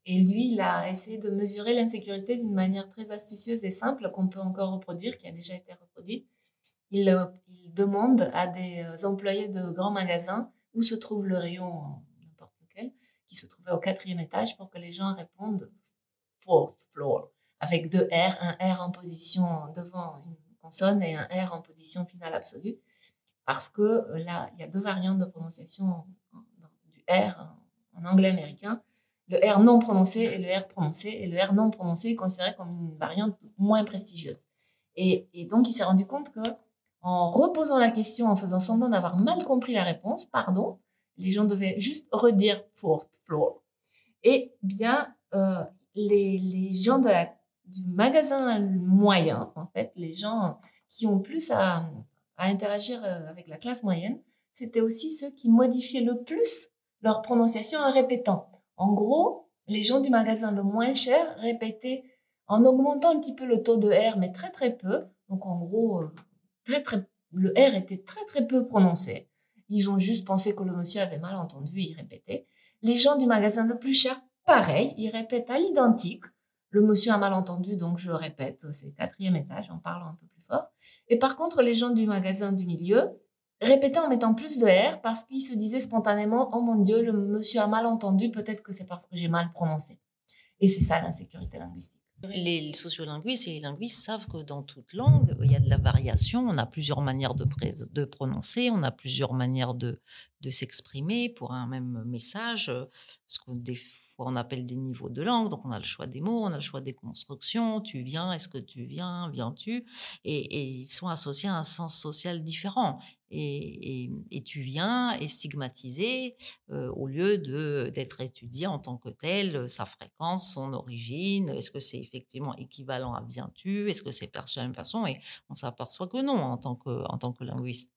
Et lui, il a essayé de mesurer l'insécurité d'une manière très astucieuse et simple qu'on peut encore reproduire, qui a déjà été reproduite. Il, euh, demande à des euh, employés de grands magasins où se trouve le rayon, n'importe lequel, qui se trouvait au quatrième étage pour que les gens répondent fourth floor avec deux R, un R en position devant une consonne et un R en position finale absolue parce que euh, là, il y a deux variantes de prononciation du R en anglais américain le R non prononcé et le R prononcé. Et le R non prononcé est considéré comme une variante moins prestigieuse. Et, donc, il s'est rendu compte que en reposant la question, en faisant semblant d'avoir mal compris la réponse, pardon, les gens devaient juste redire fourth floor. Et bien, euh, les, gens du magasin moyen, en fait, les gens qui ont plus à, à interagir euh, avec la classe moyenne, c'était aussi ceux qui modifiaient le plus leur prononciation en répétant. En gros, les gens du magasin le moins cher répétaient en augmentant un petit peu le taux de R, mais très très peu. Donc en gros, euh, très très, le R était très très peu prononcé. Ils ont juste pensé que le monsieur avait mal entendu, ils répétaient. Les gens du magasin le plus cher, pareil, ils répètent à l'identique. Le monsieur a mal entendu, donc je répète, c'est quatrième étage, en parlant un peu plus fort. Et par contre, les gens du magasin du milieu, répéter en mettant plus de R parce qu'il se disait spontanément Oh mon Dieu, le monsieur a mal entendu, peut-être que c'est parce que j'ai mal prononcé. Et c'est ça l'insécurité linguistique. Les sociolinguistes et les linguistes savent que dans toute langue, il y a de la variation. On a plusieurs manières de, prononcer, on a plusieurs manières de, s'exprimer pour un même message. Ce qu'on des fois on appelle des niveaux de langue. Donc on a le choix des mots, on a le choix des constructions. Tu viens, est-ce que tu viens, viens-tu? Et, ils sont associés à un sens social différent et, tu viens est stigmatisé au lieu de d'être étudié en tant que tel, sa fréquence, son origine, est-ce que c'est effectivement équivalent à viens-tu, est-ce que c'est perçu de la même façon et on s'aperçoit que non en tant que, en tant que linguiste.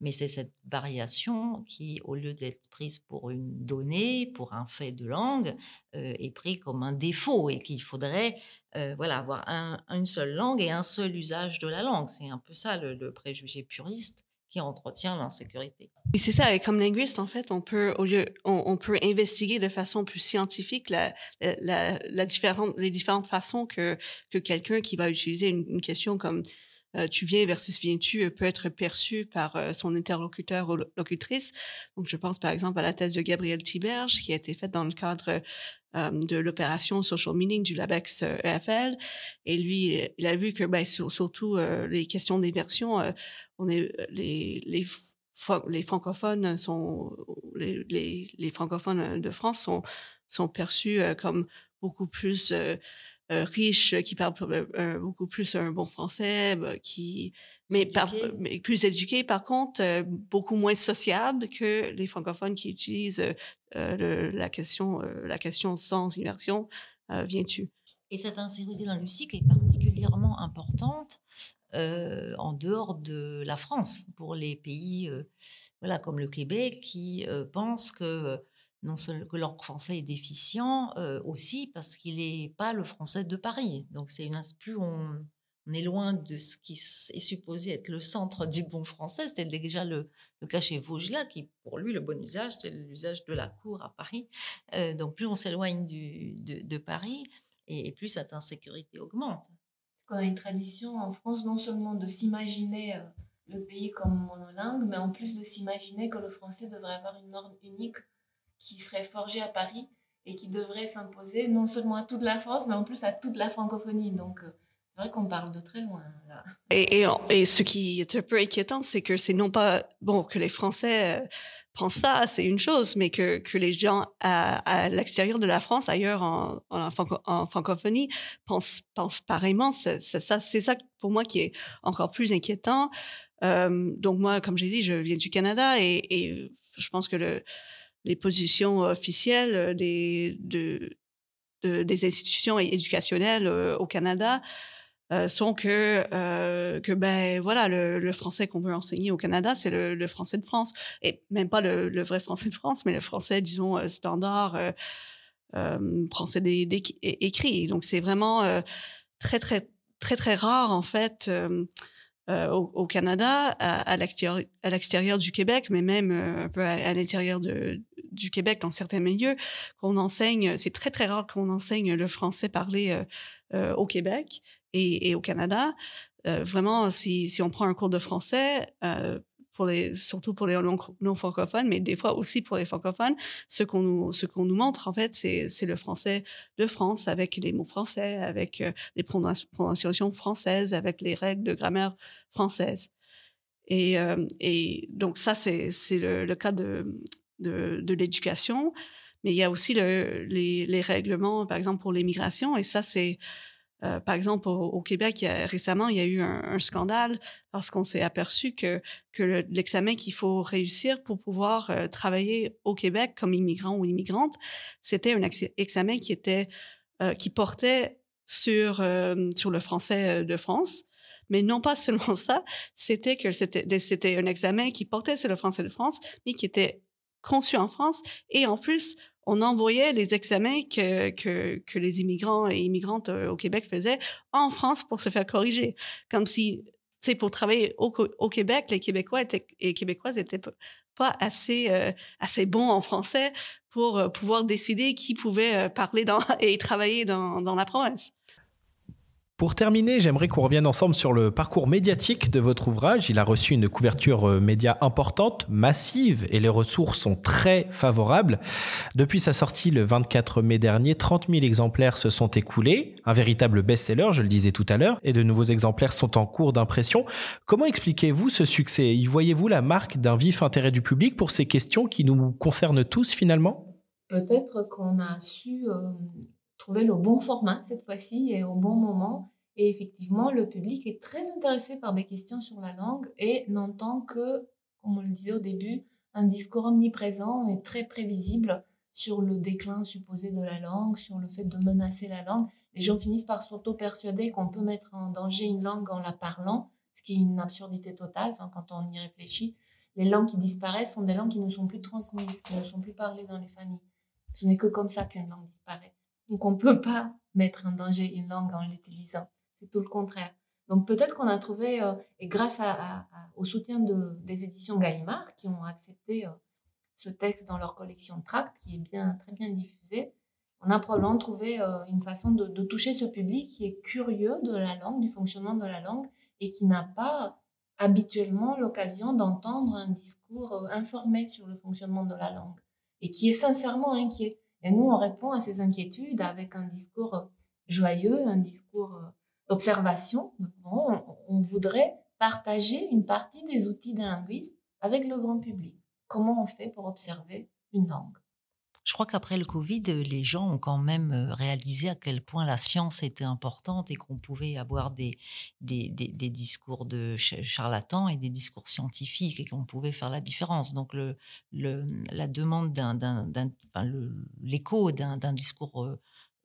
Mais c'est cette variation qui, au lieu d'être prise pour une donnée, pour un fait de langue, est prise comme un défaut et qu'il faudrait voilà, avoir une seule langue et un seul usage de la langue. C'est un peu ça le préjugé puriste qui entretient l'insécurité. Et c'est ça, et comme linguiste, en fait, on peut, au lieu, on, peut investiguer de façon plus scientifique la, la, différente, les différentes façons que, que quelqu'un qui va utiliser une, question comme euh, tu viens versus viens-tu euh, peut être perçu par euh, son interlocuteur ou locutrice. Donc, je pense par exemple à la thèse de Gabriel Tiberge qui a été faite dans le cadre de l'opération Social Meaning du LABEX EFL. Et lui, il a vu que ben, surtout les questions d'immersion, on est les, les francophones sont les, les, francophones de France sont sont perçus comme beaucoup plus euh, riche, qui parle euh, beaucoup plus un bon français, bah, qui mais, mais, plus éduqué par contre, euh, beaucoup moins sociable que les francophones qui utilisent la question la question sans immersion. Viens-tu Et cette insécurité linguistique est particulièrement importante en dehors de la France pour les pays voilà comme le Québec qui pensent que non seulement que leur français est déficient, aussi parce qu'il n'est pas le français de Paris. Donc c'est une plus on, est loin de ce qui est supposé être le centre du bon français. C'était déjà le, cas chez Vaugelas, qui pour lui le bon usage, c'est l'usage de la cour à Paris. donc plus on s'éloigne de, Paris, et, plus cette insécurité augmente. On a une tradition en France non seulement de s'imaginer le pays comme monolingue, mais en plus de s'imaginer que le français devrait avoir une norme unique qui serait forgé à Paris et qui devrait s'imposer non seulement à toute la France, mais en plus à toute la francophonie. Donc, euh, c'est vrai qu'on parle de très loin. Là. Et, et, ce qui est un peu inquiétant, c'est que c'est non pas bon que les Français euh, pensent ça, c'est une chose, mais que, que les gens à, l'extérieur de la France, ailleurs en, en, francophonie, pensent, pensent pareillement. C'est ça, ça pour moi qui est encore plus inquiétant. Euh, donc moi, comme j'ai dit, je viens du Canada et, et je pense que le les positions officielles euh, des, de, des institutions éducationnelles au Canada euh, sont que, que ben voilà, le, français qu'on veut enseigner au Canada, c'est le, français de France. Et même pas le, vrai français de France, mais le français, disons, standard, français écrit. Donc c'est vraiment très, très, très, très rare, en fait. au, Canada, à, à l'extérieur du Québec, mais même un peu à l'intérieur du Québec dans certains milieux qu'on enseigne. C'est très très rare qu'on enseigne le français parlé euh, euh, au Québec et, au Canada. Euh, vraiment, si, on prend un cours de français, les, surtout pour les non, francophones, mais des fois aussi pour les francophones, ce qu'on nous, montre, en fait, c'est le français de France avec les mots français, avec euh, les prononciations françaises, avec les règles de grammaire française. Et, euh, donc, ça, c'est le, cas de, l'éducation. Mais il y a aussi le, les, les, règlements, par exemple, pour l'immigration. Et ça, c'est euh, par exemple, au, Québec, récemment, il y a eu un, scandale parce qu'on s'est aperçu que, l'examen qu'il faut réussir pour pouvoir euh, travailler au Québec comme immigrant ou immigrante, c'était un examen euh, qui portait sur le français de France. Mais non pas seulement ça, c'était que c'était un examen qui portait sur le français de France, mais qui était conçu en France et en plus on envoyait les examens que, que, que les immigrants et immigrantes euh, au Québec faisaient en France pour se faire corriger. Comme si, tu sais, pour travailler au, Québec, les Québécois étaient, et Québécoises étaient pas assez, euh, assez bons en français pour euh, pouvoir décider qui pouvait parler dans, et travailler dans, dans la province. Pour terminer, j'aimerais qu'on revienne ensemble sur le parcours médiatique de votre ouvrage. Il a reçu une couverture euh, média importante, massive, et les ressources sont très favorables. Depuis sa sortie le 24 mai dernier, 30 000 exemplaires se sont écoulés, un véritable best-seller, je le disais tout à l'heure, et de nouveaux exemplaires sont en cours d'impression. Comment expliquez-vous ce succès? Y voyez-vous la marque d'un vif intérêt du public pour ces questions qui nous concernent tous finalement? Peut-être qu'on a su euh, trouver le bon format cette fois-ci et au bon moment. Et effectivement, le public est très intéressé par des questions sur la langue et n'entend que, comme on le disait au début, un discours omniprésent et très prévisible sur le déclin supposé de la langue, sur le fait de menacer la langue. Les gens finissent par s'auto-persuader qu'on peut mettre en danger une langue en la parlant, ce qui est une absurdité totale quand on y réfléchit. Les langues qui disparaissent sont des langues qui ne sont plus transmises, qui ne sont plus parlées dans les familles. Ce n'est que comme ça qu'une langue disparaît. Donc on ne peut pas mettre en danger une langue en l'utilisant. C'est tout le contraire. Donc peut-être qu'on a trouvé, euh, et grâce au soutien de, des éditions Gallimard, qui ont accepté euh, ce texte dans leur collection de tracts, qui est bien, très bien diffusé, on a probablement trouvé euh, une façon de, toucher ce public qui est curieux de la langue, du fonctionnement de la langue, et qui n'a pas habituellement l'occasion d'entendre un discours informé sur le fonctionnement de la langue, et qui est sincèrement inquiet. Et nous, on répond à ces inquiétudes avec un discours joyeux, un discours d'observation. On, on voudrait partager une partie des outils d'un linguiste avec le grand public. Comment on fait pour observer une langue? Je crois qu'après le Covid, les gens ont quand même euh, réalisé à quel point la science était importante et qu'on pouvait avoir des, des, discours de charlatans et des discours scientifiques et qu'on pouvait faire la différence. Donc, le, le la demande d'un, l'écho d'un, discours euh, euh,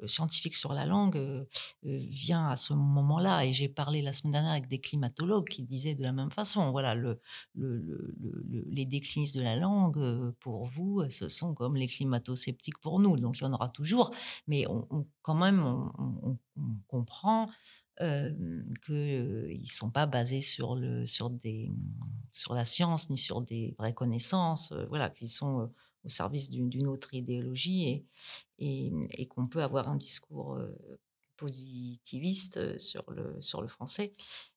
scientifique sur la langue euh, euh, vient à ce moment-là. Et j'ai parlé la semaine dernière avec des climatologues qui disaient de la même façon, voilà, le, le, les déclinistes de la langue, pour vous, ce sont comme les climato-sceptiques pour nous. Donc il y en aura toujours, mais quand même, on, comprend euh, qu'ils ne sont pas basés sur, la science ni sur des vraies connaissances, voilà, qui sont au service d'une autre idéologie et, et, qu'on peut avoir un discours positiviste sur le, sur le français.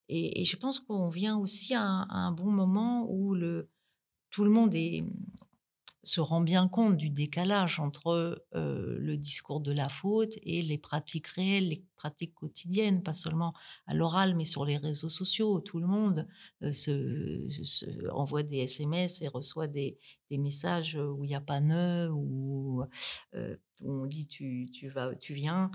Et, je pense qu'on vient aussi à un, à un, bon moment où le, tout le monde est, se rend bien compte du décalage entre le discours de la faute et les pratiques réelles, les pratiques quotidiennes, pas seulement à l'oral, mais sur les réseaux sociaux. Tout le monde envoie des SMS et reçoit des, messages où il n'y a pas nœud, où, où, on dit tu, tu, vas, tu viens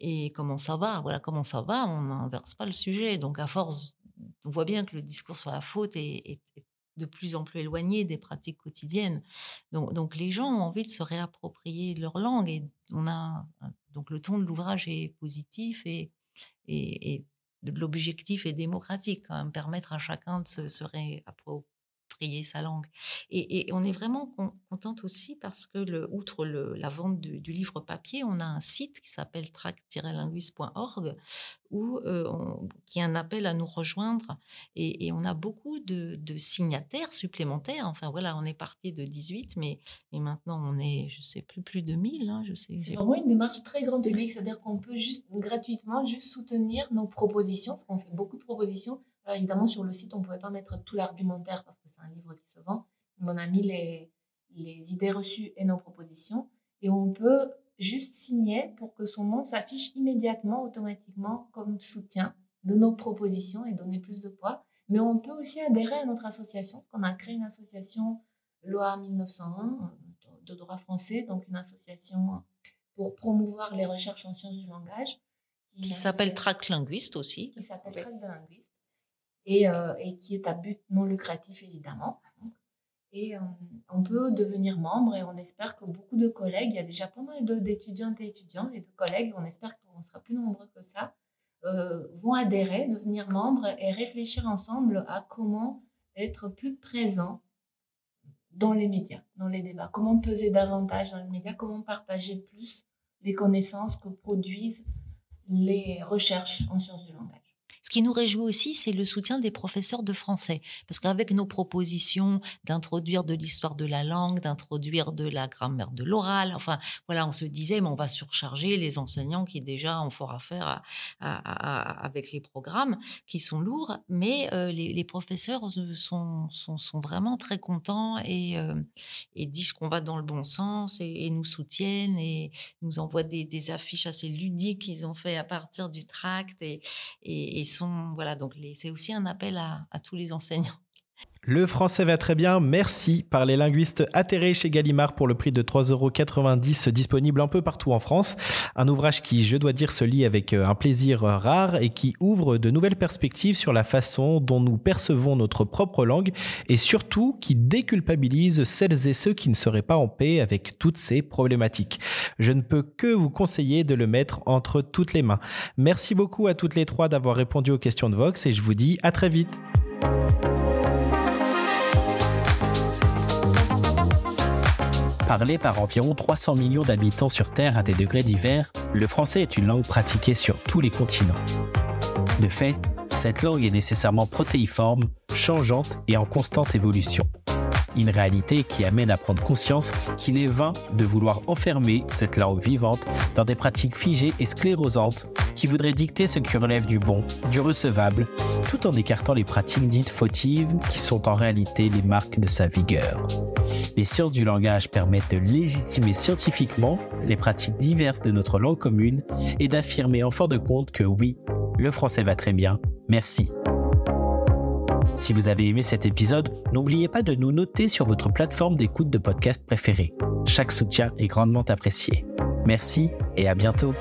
et comment ça va? Voilà, comment ça va, on n'inverse pas le sujet. Donc, à force, on voit bien que le discours sur la faute est de plus en plus éloignés des pratiques quotidiennes. Donc, les gens ont envie de se réapproprier leur langue et on a donc le ton de l'ouvrage est positif et, et, et l'objectif est démocratique, permettre à chacun de se, se réapproprier prier sa langue. Et, on est vraiment contente aussi parce que, le, outre le, la vente du, livre papier, on a un site qui s'appelle tract-linguiste.org où, euh, qui est un appel à nous rejoindre. Et, on a beaucoup de, signataires supplémentaires. Enfin voilà, on est parti de 18, mais, mais maintenant on est, je sais plus, plus de 1000. Hein, je sais, c'est vraiment une démarche très grand public, c'est-à-dire qu'on peut juste gratuitement juste soutenir nos propositions, parce qu'on fait beaucoup de propositions évidemment, sur le site, on ne pouvait pas mettre tout l'argumentaire parce que c'est un livre qui se vend. Mais on a mis les, les idées reçues et nos propositions. Et on peut juste signer pour que son nom s'affiche immédiatement, automatiquement, comme soutien de nos propositions et donner plus de poids. Mais on peut aussi adhérer à notre association, parce qu'on a créé une association loi 1901 de droit français, donc une association pour promouvoir les recherches en sciences du langage. Qui, s'appelle Trac Linguiste aussi. Qui s'appelle Trac de Linguiste. Et, euh, et, qui est à but non lucratif, évidemment. Et euh, on peut devenir membre et on espère que beaucoup de collègues, il y a déjà pas mal d'étudiantes et étudiants et de collègues, on espère qu'on sera plus nombreux que ça, euh, vont adhérer, devenir membres et réfléchir ensemble à comment être plus présent dans les médias, dans les débats, comment peser davantage dans les médias, comment partager plus les connaissances que produisent les recherches en sciences du langage. Ce qui nous réjouit aussi, c'est le soutien des professeurs de français. Parce qu'avec nos propositions d'introduire de l'histoire de la langue, d'introduire de la grammaire de l'oral, enfin, voilà, on se disait, mais on va surcharger les enseignants qui déjà ont fort à faire avec les programmes qui sont lourds. Mais euh, les, professeurs sont, sont, vraiment très contents et, euh, et disent qu'on va dans le bon sens et, nous soutiennent et nous envoient des, affiches assez ludiques qu'ils ont fait à partir du tract et, et voilà, donc c'est aussi un appel à tous les enseignants. Le français va très bien, merci par les linguistes atterrés chez Gallimard pour le prix de 3,90€ disponible un peu partout en France. Un ouvrage qui, je dois dire, se lit avec euh, un plaisir rare et qui ouvre de nouvelles perspectives sur la façon dont nous percevons notre propre langue et surtout qui déculpabilise celles et ceux qui ne seraient pas en paix avec toutes ces problématiques. Je ne peux que vous conseiller de le mettre entre toutes les mains. Merci beaucoup à toutes les trois d'avoir répondu aux questions de Vox et je vous dis à très vite. Parlé par environ 300 millions d'habitants sur Terre à des degrés divers, le français est une langue pratiquée sur tous les continents. De fait, cette langue est nécessairement protéiforme, changeante et en constante évolution. Une réalité qui amène à prendre conscience qu'il est vain de vouloir enfermer cette langue vivante dans des pratiques figées et sclérosantes qui voudraient dicter ce qui relève du bon, du recevable, tout en écartant les pratiques dites fautives qui sont en réalité les marques de sa vigueur. Les sciences du langage permettent de légitimer scientifiquement les pratiques diverses de notre langue commune et d'affirmer en fort de compte que oui, le français va très bien, merci. Si vous avez aimé cet épisode, n'oubliez pas de nous noter sur votre plateforme d'écoute de podcast préférée. Chaque soutien est grandement apprécié. Merci et à bientôt.